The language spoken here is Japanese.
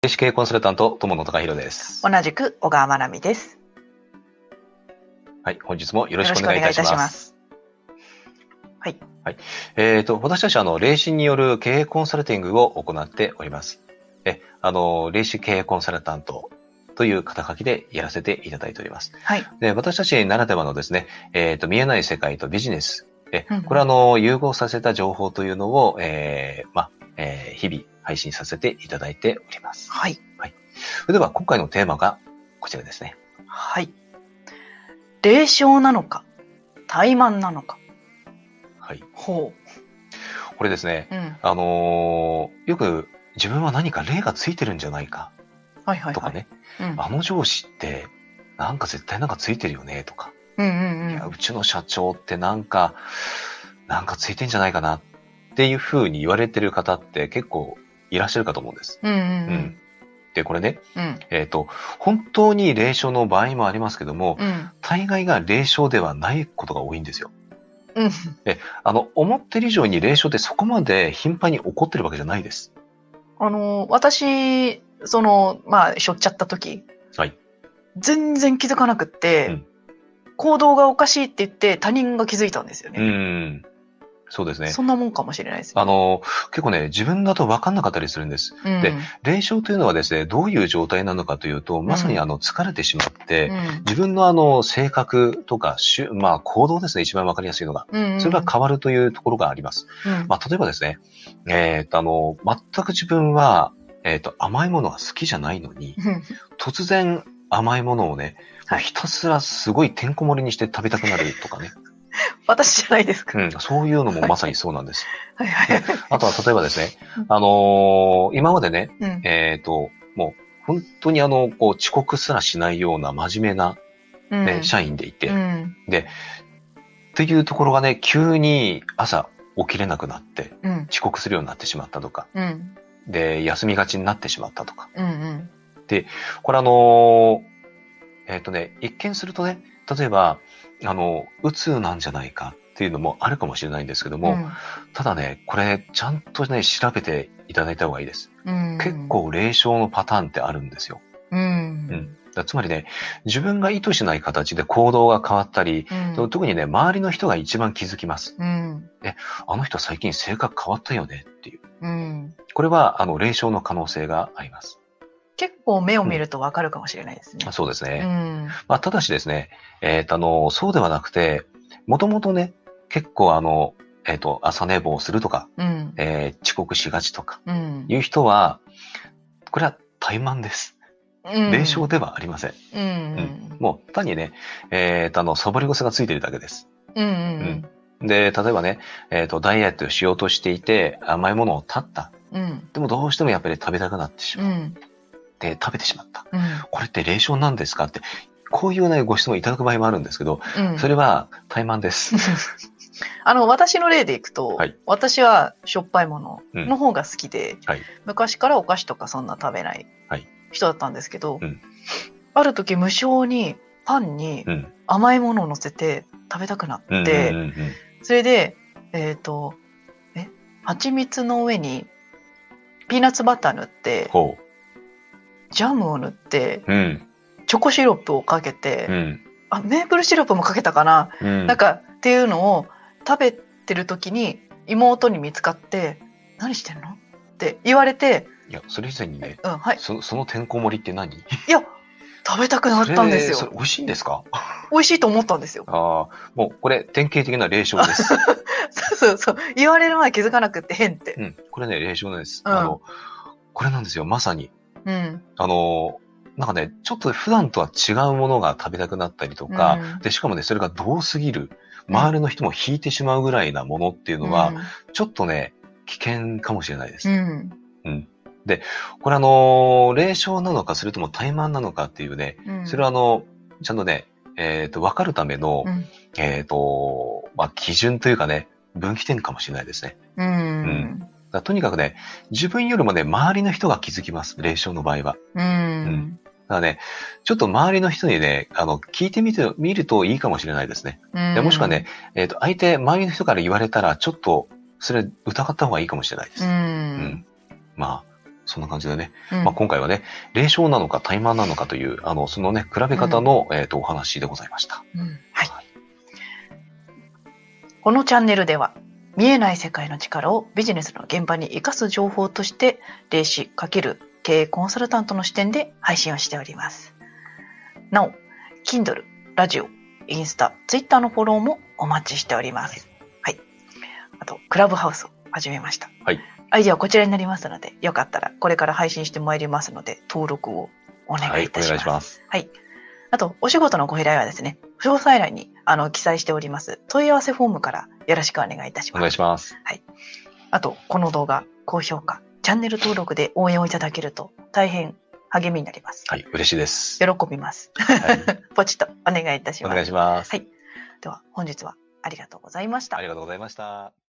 霊視系コンサルタント、友野隆弘です。同じく小川真奈美です。はい、本日もよろしくお願いいたします。よろしくお願いいたしますはい。えっ、と、私たちは、あの、霊視による経営コンサルティングを行っております。え、あの、霊視経営コンサルタントという肩書きでやらせていただいております。はい。で、私たちならではのですね、えっ、と、見えない世界とビジネス。えうん、これはあの、融合させた情報というのを、えー、まあ、えー日々配信させていただいております。はい。それでは、今回のテーマがこちらですね。はい。霊障なのか、怠慢なのか。はい。ほこれですね、う。うん。あのーよく自分は何か霊がついてるんじゃないかはいはいはい。とかね、うん。あの上司ってなんか絶対なんかついてるよねとか、うんうんいやうちの社長ってなんか、なんかついてんじゃないかなっていうふうに言われてる方って結構いらっしゃるかと思うんです。うん。うんううんで、これね、うん。うん。えっ、と、本当に霊障の場合もありますけども、うん。大概が霊障ではないことが多いんですよ。うん。あの、思ってる以上に霊障ってそこまで頻繁に起こってるわけじゃないです。あの、私、その、まあ、しょっちゃった時、はい。全然気づかなくって、うん行動がおかしいって言って他人が気づいたんですようね。ん。そうですね。そんなもんかもしれないですね。あの、結構ね、自分だと分かんなかったりするんです。うん、で霊障というのはですね、どういう状態なのかというと、まさにあの、疲れてしまって、自分のあの、性格とか、しゅまあ、行動ですね、一番分かりやすいのが。うんうん、それが変わるというところがあります。うんまあ、例えばですね、えっ、と、あの、全く自分は、えっ、と、甘いものが好きじゃないのに、うん突然甘いものをね、ひたすらすごいてんこ盛りにして食べたくなるとかね。私じゃないですか。うん、そういうのもまさにそうなんです。はいはい。あとは例えばですねうん、あのー今までね、うん。えっ、と、もう本当にあの、こう遅刻すらしないような真面目な、ねうん。社員でいて、っうん。ていうところがね、急に朝起きれなくなって、うん。遅刻するようになってしまったとか、うん。で、休みがちになってしまったとか。うんうん。これあのーえっ、とね、一見するとね、例えば、あの、うつなんじゃないかっていうのもあるかもしれないんですけども、ただね、これ、ちゃんとね、調べていただいた方がいいです。うん結構霊障のパターンってあるんですよ。うんうんつまりね、自分が意図しない形で行動が変わったり、うん特にね、周りの人が一番気づきます。うんあの人最近性格変わったよねっていう。うんこれは、あの、霊障の可能性があります。結構目を見るとわかるかもしれないですね。うそうですね。んまあ、ただしですね、えっ、と、あの、そうではなくて、もともとね、結構あの、えっ、と、朝寝坊するとか、うんえー遅刻しがちとか、うんいう人は、これは怠慢です。うん霊障ではありません。うんうんもう単にね、えっ、と、あの、サボり癖がついてるだけです。うんうんで、例えばね、えっ、と、ダイエットをしようとしていて、甘いものを断った。うんでもどうしてもやっぱり食べたくなってしまっうんて、食べてしまった。うん。これって霊障なんですかって、こういうね、ご質問いただく場合もあるんですけど、うん。それは怠慢です。あの、私の例でいくと、はい。私はしょっぱいものの方が好きで、はい。昔からお菓子とかそんな食べないはい。人だったんですけど、うん。ある時無性にパンにうん。甘いものを乗せて食べたくなって、うんうんうんうんそれで、えっ、と、え、蜂蜜の上にピーナッツバター塗って、ほジャムを塗って、う。うん。チョコシロップをかけて、うん。あ、メープルシロップもかけたかな、うん。なんかっていうのを食べてる時に妹に見つかって「何してんの?」って言われていや、それ以前にね「、うんはいそそのてんこ盛りって何？いや食べたくなったんですよ美味しいんですか？美味しいと思ったんですよああ、もうこれ典型的な霊障です。そうそうそう言われる前気づかなくって変ってうん。これね、霊障なんです。うんあの、これなんですよ、まさに。うん。あの、なんかね、ちょっと普段とは違うものが食べたくなったりとか、うん。で、しかもね、それが遠すぎる、周りの人も引いてしまうぐらいなものっていうのは、ちょっとね、危険かもしれないです。うん。これあの、霊障なのか、それとも怠慢なのかっていうね、うん。それはあの、ちゃんとね、えっ、と、わかるための、うん。えっ、と、まあ、基準というかね、分岐点かもしれないですね。うんだとにかくね、自分よりもね、周りの人が気づきます、霊障の場合は。うんだからね、ちょっと周りの人にね、あの、聞いてみて、みるといいかもしれないですね。うんでもしくはね、えっ、と、相手、周りの人から言われたら、ちょっと、それ疑った方がいいかもしれないです。ううんまあ、そんな感じでね、うんまあ、今回はね、霊障なのか怠慢なのかという、あの、そのね、比べ方の、えっ、と、お話でございました。うんはい。このチャンネルでは見えない世界の力をビジネスの現場に生かす情報として霊視×経営コンサルタントの視点で配信をしております。なお、Kindle、ラジオ、インスタ、ツイッターのフォローもお待ちしております。はい。あと、クラブハウスを始めました。はい。アイデアはこちらになりますので、よかったらこれから配信してまいりますので、登録をお願はいい、たします。願いします。はい。あと、お仕事のご依頼はですね、詳細欄にあの記載しております問い合わせフォームからよろしくお願いいたしお願います。します。あと、この動画、高評価、チャンネル登録で応援をいただけると大変励みになります。はい、嬉しいです。喜びます。はい、ポチッとお願いいたします。お願いします。はいでは、本日はありがとうございましたあ。りがとうございました。